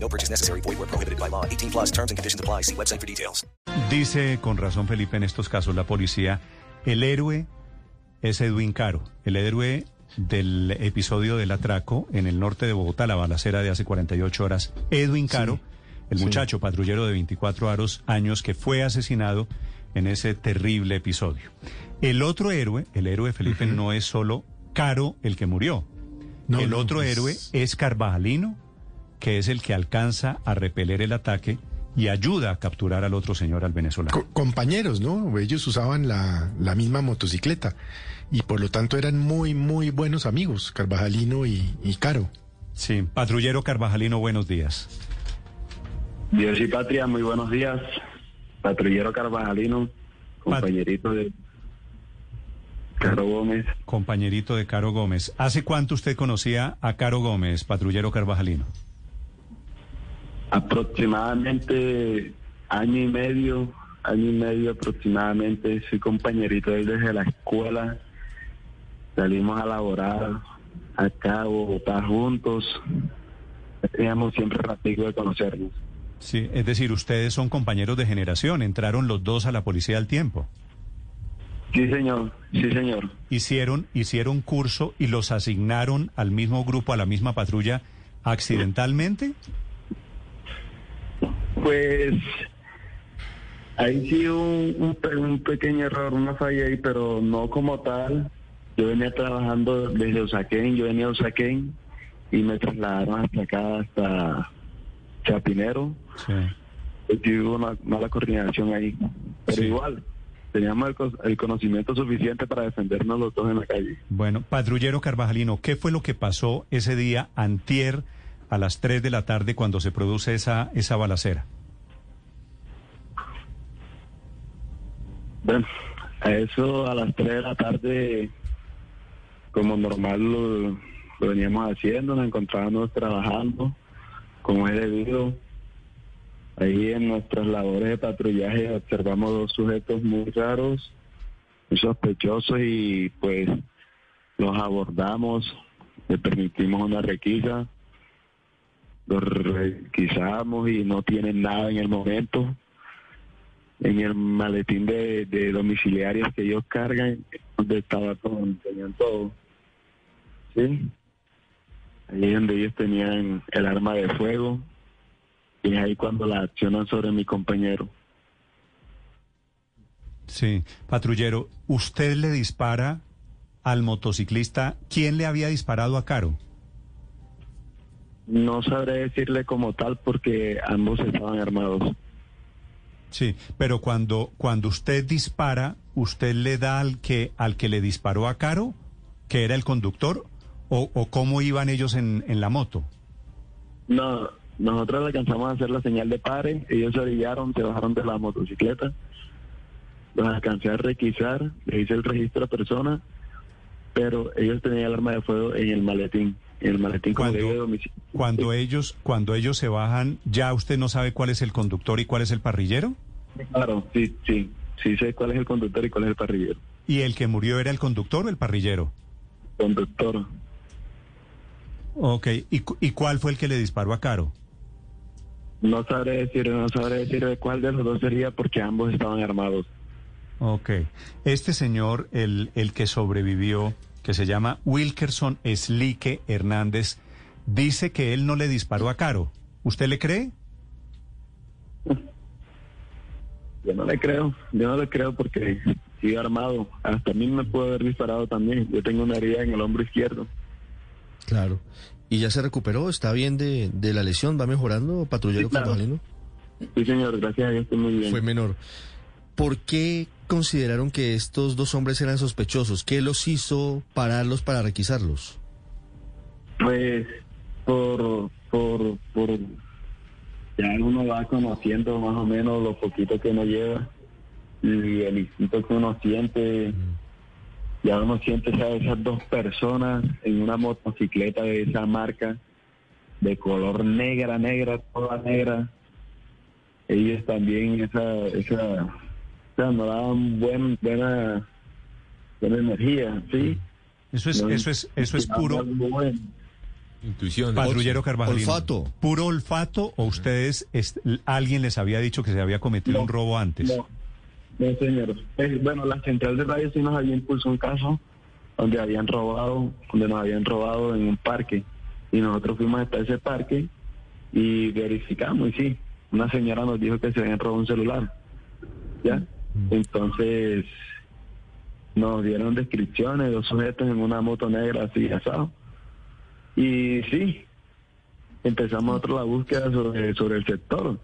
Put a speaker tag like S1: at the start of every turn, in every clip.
S1: No purchase necessary. Void where prohibited by law. 18 plus terms and conditions apply. See website for details.
S2: Dice con razón Felipe en estos casos la policía, el héroe es Edwin Caro, el héroe del episodio del atraco en el norte de Bogotá, la balacera de hace 48 horas. Edwin Caro, el muchacho patrullero de 24 aros, años que fue asesinado en ese terrible episodio. El otro héroe, el héroe Felipe, no es solo Caro el que murió.
S3: No,
S2: el
S3: no,
S2: otro
S3: es-
S2: héroe es Carvajalino, que es el que alcanza a repeler el ataque y ayuda a capturar al otro señor, al venezolano.
S3: Co- compañeros, ¿no? Ellos usaban la, la misma motocicleta y por lo tanto eran muy, muy buenos amigos, Carvajalino y, y Caro.
S2: Sí, patrullero Carvajalino, buenos días.
S4: Dios y Patria, muy buenos días. Patrullero Carvajalino, compañerito de Caro Gómez.
S2: Compañerito de Caro Gómez. ¿Hace cuánto usted conocía a Caro Gómez, patrullero Carvajalino?
S4: Aproximadamente año y medio, año y medio aproximadamente. Soy compañerito de él desde la escuela. Salimos a laborar acá a Bogotá juntos. Teníamos siempre ratico de conocernos.
S2: Sí, es decir, ustedes son compañeros de generación, entraron los dos a la policía al tiempo.
S4: Sí, señor, sí, señor.
S2: Hicieron, hicieron curso y los asignaron al mismo grupo, a la misma patrulla, accidentalmente.
S4: Pues ahí sí un, un, pe- un pequeño error, una falla ahí, pero no como tal. Yo venía trabajando desde Usaquén, yo venía a Usaquén y me trasladaron hasta acá, hasta Chapinero.
S2: Sí.
S4: Pues sí hubo una mala coordinación ahí. Pero
S2: Sí.
S4: igual, teníamos el conocimiento suficiente para defendernos los dos en la calle.
S2: Bueno, patrullero Carvajalino, ¿qué fue lo que pasó ese día antier a las 3 de la tarde cuando se produce esa, esa balacera?
S4: Bueno, a eso a las 3 de la tarde, como normal lo, veníamos haciendo, nos encontrábamos trabajando como es debido. Ahí en nuestras labores de patrullaje observamos dos sujetos muy raros, muy sospechosos y pues los abordamos, le permitimos una requisa, los requisamos y no tienen nada en el momento en el maletín de, de domiciliarios que ellos cargan, donde estaba todo, tenían todo. ¿Sí? Ahí es donde ellos tenían el arma de fuego, y es ahí cuando la accionan sobre mi compañero.
S2: Sí, patrullero, ¿usted le dispara al motociclista? ¿Quién le había disparado a Caro?
S4: No sabré decirle como tal porque ambos estaban armados.
S2: Sí, pero cuando, cuando usted dispara, ¿usted le da al que, al que le disparó a Caro, que era el conductor? ¿O, o cómo iban ellos en, en la moto?
S4: No, nosotros alcanzamos a hacer la señal de pare, ellos se orillaron, se bajaron de la motocicleta, los alcancé a requisar, le hice el registro de persona, pero ellos tenían el arma de fuego en el maletín, el maletín
S2: Cuando-
S4: de domicilio.
S2: Cuando ellos, cuando ellos se bajan, ¿ya usted no sabe cuál es el conductor y cuál es el parrillero?
S4: Claro, sí, sí, sí sé cuál es el conductor y cuál es el parrillero.
S2: ¿Y el que murió era el conductor o el parrillero?
S4: Conductor,
S2: Ok, ¿y, cu- y cuál fue el que le disparó a Caro?
S4: no sabré decir, no sabré decir de cuál de los dos sería porque ambos estaban armados.
S2: Ok. Este señor, el, el que sobrevivió, que se llama Wilkerson Slique Hernández, dice que él no le disparó a Caro. ¿Usted le cree?
S4: Yo no le creo, yo no le creo porque sigue armado. Hasta a mí me puede haber disparado también. Yo tengo una herida en el hombro izquierdo.
S5: Claro. ¿Y ya se recuperó? ¿Está bien de, de la lesión? ¿Va mejorando, patrullero
S4: Sí, claro. Sí, señor, gracias a Dios estoy muy bien.
S5: Fue menor. ¿Por qué consideraron que estos dos hombres eran sospechosos? ¿Qué los hizo pararlos para requisarlos?
S4: Pues por, por, por ya uno va conociendo más o menos lo poquito que uno lleva y el instinto que uno siente, ya uno siente a esas dos personas en una motocicleta de esa marca, de color negra, negra, toda negra. Ellos también, esa, esa, sea, nos daban buen, buena, buena energía, ¿sí?
S2: Eso es, eso es, eso es puro
S4: bueno.
S6: Intuición.
S2: patrullero Carvajalino.
S5: Olfato.
S2: ¿Puro olfato o ustedes, es- alguien les había dicho que se había cometido
S4: No,
S2: un robo antes?
S4: No, no señor. Eh, bueno, la central de radio sí nos había impulsado un caso donde habían robado, donde nos habían robado en un parque. Y nosotros fuimos hasta ese parque y verificamos, y sí, una señora nos dijo que se habían robado un celular. ¿Ya? Entonces nos dieron descripciones, dos sujetos en una moto negra así asado. Y sí, empezamos nosotros la búsqueda sobre, sobre el sector.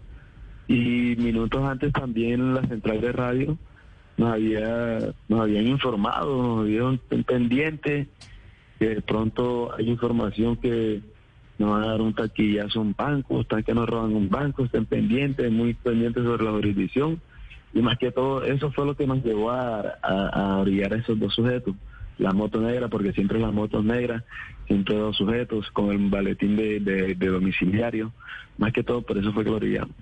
S4: Y minutos antes también la central de radio nos había nos habían informado, nos dieron pendiente que de pronto hay información que nos van a dar un taquillazo a un banco, están que nos roban un banco, estén pendientes, muy pendientes sobre la jurisdicción. Y más que todo, eso fue lo que nos llevó a, a, a orillar a esos dos sujetos. La moto negra, porque siempre las motos negras, siempre dos sujetos con el maletín de, de, de domiciliario. Más que todo, por eso fue que lo orillamos.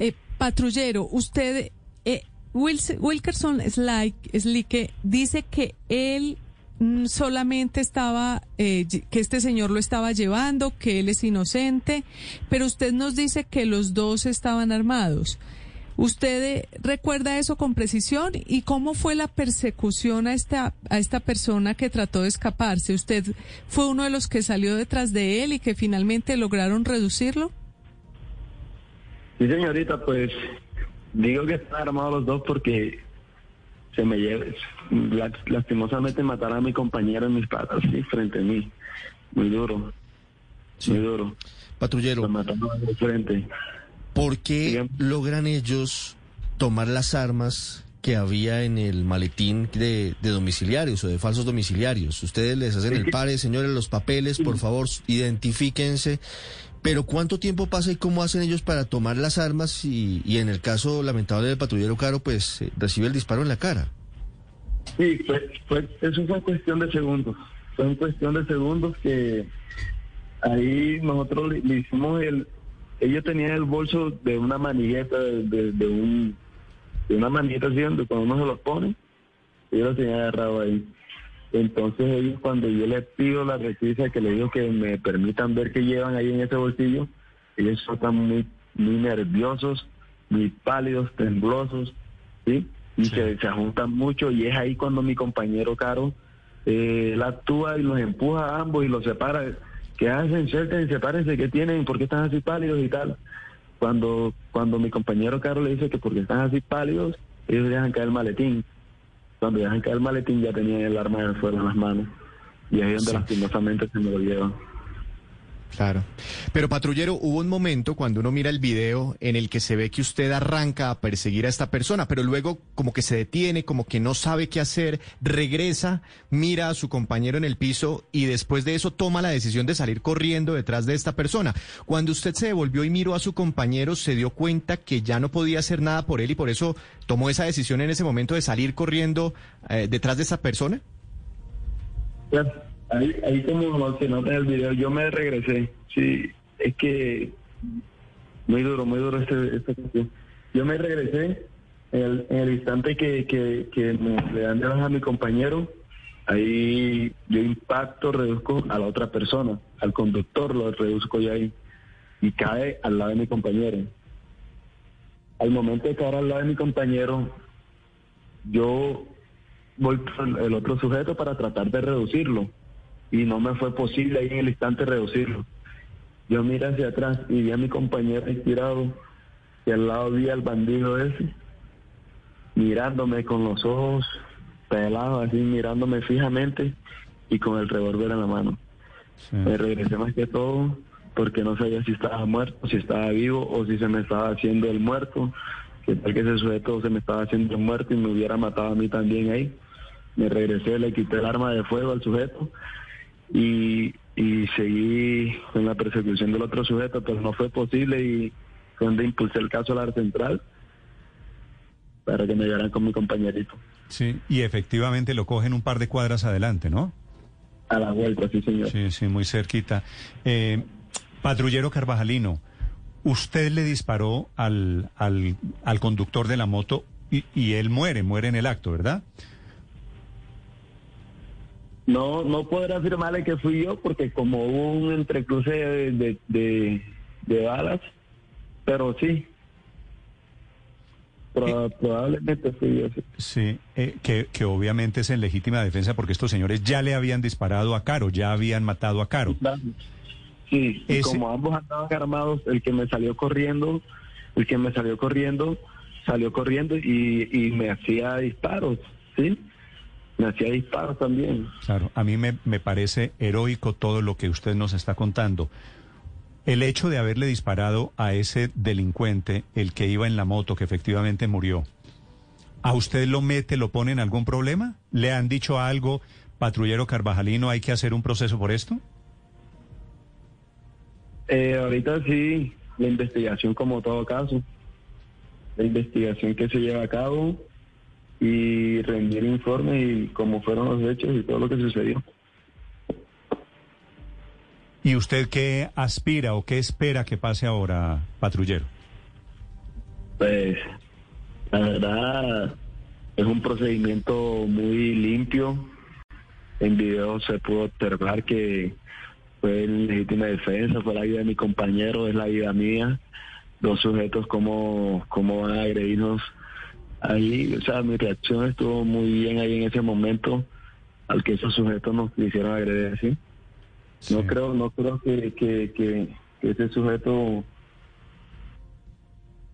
S7: Eh, patrullero, usted, eh, Wils- Wilkerson Slike, Slique dice que él mm, solamente estaba, eh, que este señor lo estaba llevando, que él es inocente, pero usted nos dice que los dos estaban armados. ¿Usted eh, recuerda eso con precisión? ¿Y cómo fue la persecución a esta, a esta persona que trató de escaparse? ¿Usted fue uno de los que salió detrás de él y que finalmente lograron reducirlo?
S4: Sí, señorita, pues digo que están armados los dos porque se me lleva, la- lastimosamente mataron a mi compañero en mis patas, sí, frente a mí. Muy duro, muy duro.
S5: Patrullero,
S4: Lo mataron de frente.
S5: ¿Por qué logran ellos tomar las armas que había en el maletín de, de domiciliarios o de falsos domiciliarios? Ustedes les hacen el pare, señores, los papeles, por favor, identifíquense. Pero ¿cuánto tiempo pasa y cómo hacen ellos para tomar las armas y, y en el caso lamentable del patrullero Caro, pues eh, recibe el disparo en la cara?
S4: Sí, fue, fue, eso fue cuestión de segundos. Fue en cuestión de segundos que ahí nosotros le, le hicimos el... Ellos tenían el bolso de una manigueta, de, de- de un de una manigueta así donde cuando uno se los pone, ellos lo tenían agarrado ahí. Entonces ellos cuando yo les pido la requisa que les digo que me permitan ver qué llevan ahí en ese bolsillo, ellos están muy, muy nerviosos, muy pálidos, temblosos, ¿sí? Y Se, se juntan mucho y es ahí cuando mi compañero Caro eh, él actúa y los empuja a ambos y los separa. ¿Qué hacen? Suelten, sepárense, ¿qué tienen? ¿Por qué están así pálidos y tal? Cuando cuando mi compañero Caro le dice que porque están así pálidos, ellos dejan caer el maletín. Cuando dejan caer el maletín ya tenían el arma de fuego en las manos. Y ahí es donde lastimosamente se me lo llevan.
S6: Claro. Pero patrullero, hubo un momento cuando uno mira el video en el que se ve que usted arranca a perseguir a esta persona, pero luego como que se detiene, como que no sabe qué hacer, regresa, mira a su compañero en el piso y después de eso toma la decisión de salir corriendo detrás de esta persona. Cuando usted se devolvió y miró a su compañero, se dio cuenta que ya no podía hacer nada por él y por eso tomó esa decisión en ese momento de salir corriendo eh, detrás de esa persona.
S4: Ahí, ahí como se nota en el video, yo me regresé. Sí, es que muy duro, muy duro este, esta cuestión. Yo me regresé en el, en el instante que, que, me, le dan de baja a mi compañero. Ahí yo impacto, reduzco a la otra persona, al conductor lo reduzco yo ahí y cae al lado de mi compañero. Al momento de caer al lado de mi compañero, yo con el otro sujeto para tratar de reducirlo y no me fue posible ahí en el instante reducirlo. Yo miré hacia atrás y vi a mi compañero estirado y al lado vi al bandido ese mirándome con los ojos pelados así mirándome fijamente y con el revólver en la mano. Me regresé más que todo porque no sabía si estaba muerto, si estaba vivo o si se me estaba haciendo el muerto. Que tal que ese sujeto se me estaba haciendo el muerto y me hubiera matado a mí también ahí. Me regresé, le quité el arma de fuego al sujeto y, y seguí con la persecución del otro sujeto, pero no fue posible y fue donde impulsé el caso a la central para que me llevaran con mi compañerito.
S2: Sí, y efectivamente lo cogen un par de cuadras adelante, ¿no?
S4: A la vuelta, sí, señor.
S2: Sí, sí, muy cerquita. Eh, patrullero Carvajalino, usted le disparó al, al, al conductor de la moto y, y él muere, muere en el acto, ¿verdad?
S4: No, no podré afirmarle que fui yo porque como hubo un entrecruce de, de, de, de balas, pero sí. Proba- probablemente fui yo. sí.
S2: Sí, eh, que, que obviamente es en legítima defensa porque estos señores ya le habían disparado a Caro, ya habían matado a Caro.
S4: Sí, y como ambos andaban armados, el que me salió corriendo, el que me salió corriendo, salió corriendo y, y me hacía disparos, ¿sí? Me hacía disparos también.
S2: Claro, a mí me, me parece heroico todo lo que usted nos está contando. El hecho de haberle disparado a ese delincuente, el que iba en la moto, que efectivamente murió, ¿a usted lo mete, lo pone en algún problema? ¿Le han dicho algo, patrullero Carvajalino, hay que hacer un proceso por esto?
S4: Eh, ahorita sí, la investigación como todo caso, la investigación que se lleva a cabo y rendir informe y cómo fueron los hechos y todo lo que sucedió.
S2: ¿Y usted qué aspira o qué espera que pase ahora, patrullero?
S4: Pues la verdad es un procedimiento muy limpio. En video se pudo observar que fue en legítima defensa, fue la vida de mi compañero, es la vida mía. Los sujetos cómo, cómo van a agredirnos ahí. O sea, mi reacción estuvo muy bien ahí en ese momento al que esos sujetos nos quisieron agredir, ¿sí? No creo, no creo que, que, que, que ese sujeto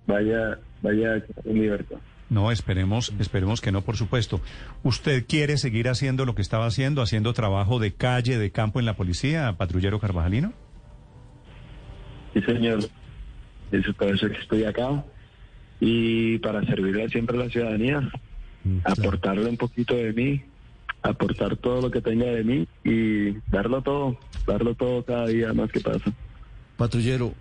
S4: vaya, vaya en libertad.
S2: No, esperemos, esperemos que no, por supuesto. ¿Usted quiere seguir haciendo lo que estaba haciendo, haciendo trabajo de calle, de campo en la policía, patrullero Carvajalino?
S4: Sí, señor. Eso por eso es que estoy acá. Y para servirle siempre a la ciudadanía, aportarle un poquito de mí, aportar todo lo que tenga de mí y darlo todo, darlo todo cada día más que pasa.
S5: Patrullero,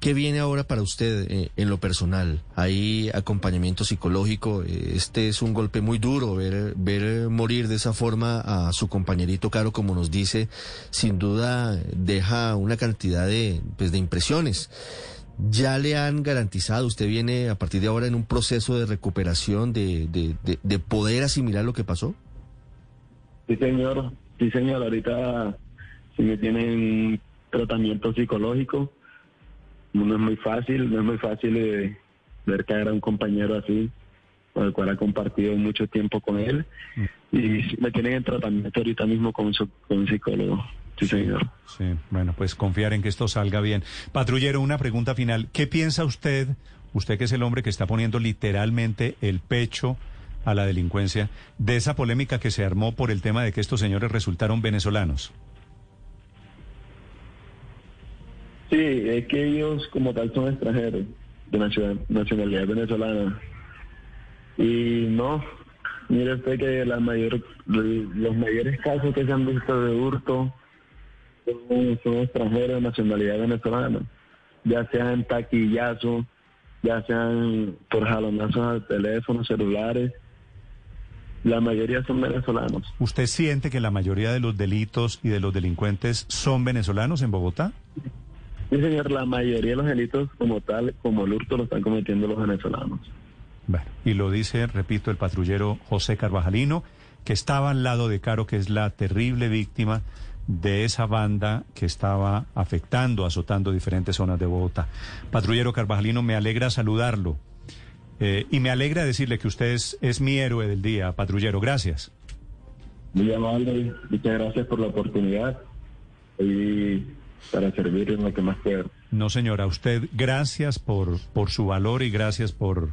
S5: ¿qué viene ahora para usted eh, en lo personal? ¿Hay acompañamiento psicológico? Eh, Este es un golpe muy duro, ver, ver morir de esa forma a su compañerito Caro, como nos dice, sin duda deja una cantidad de, pues, de impresiones. ¿Ya le han garantizado, usted viene a partir de ahora en un proceso de recuperación, de, de, de, de poder asimilar lo que pasó?
S4: Sí, señor. Sí, señor. Ahorita si me tienen tratamiento psicológico. No es muy fácil, no es muy fácil eh, ver caer a un compañero así, con el cual ha compartido mucho tiempo con él. Y sí, me tienen en tratamiento ahorita mismo con, su- con un psicólogo. Sí, señor.
S2: Sí, bueno, pues confiar en que esto salga bien. Patrullero, una pregunta final. ¿Qué piensa usted, usted que es el hombre que está poniendo literalmente el pecho a la delincuencia, de esa polémica que se armó por el tema de que estos señores resultaron venezolanos?
S4: Sí, es que ellos como tal son extranjeros de nacio- nacionalidad venezolana. Y no, mire usted que la mayor, los mayores casos que se han visto de hurto son, son extranjeros de nacionalidad venezolana, ya sean taquillazos, ya sean por jalonazos al teléfono, celulares. La mayoría son venezolanos.
S2: ¿Usted siente que la mayoría de los delitos y de los delincuentes son venezolanos en Bogotá?
S4: Sí, señor, la mayoría de los delitos como tal, como el hurto, lo están cometiendo los venezolanos.
S2: Bueno, y lo dice, repito, el patrullero José Carvajalino, que estaba al lado de Caro, que es la terrible víctima de esa banda que estaba afectando, azotando diferentes zonas de Bogotá. Patrullero Carvajalino, me alegra saludarlo. Eh, y me alegra decirle que usted es, es mi héroe del día, patrullero. Gracias.
S4: Muy amable, muchas gracias por la oportunidad y para servir en lo que más pueda.
S2: No, señora, usted gracias por, por su valor y gracias por,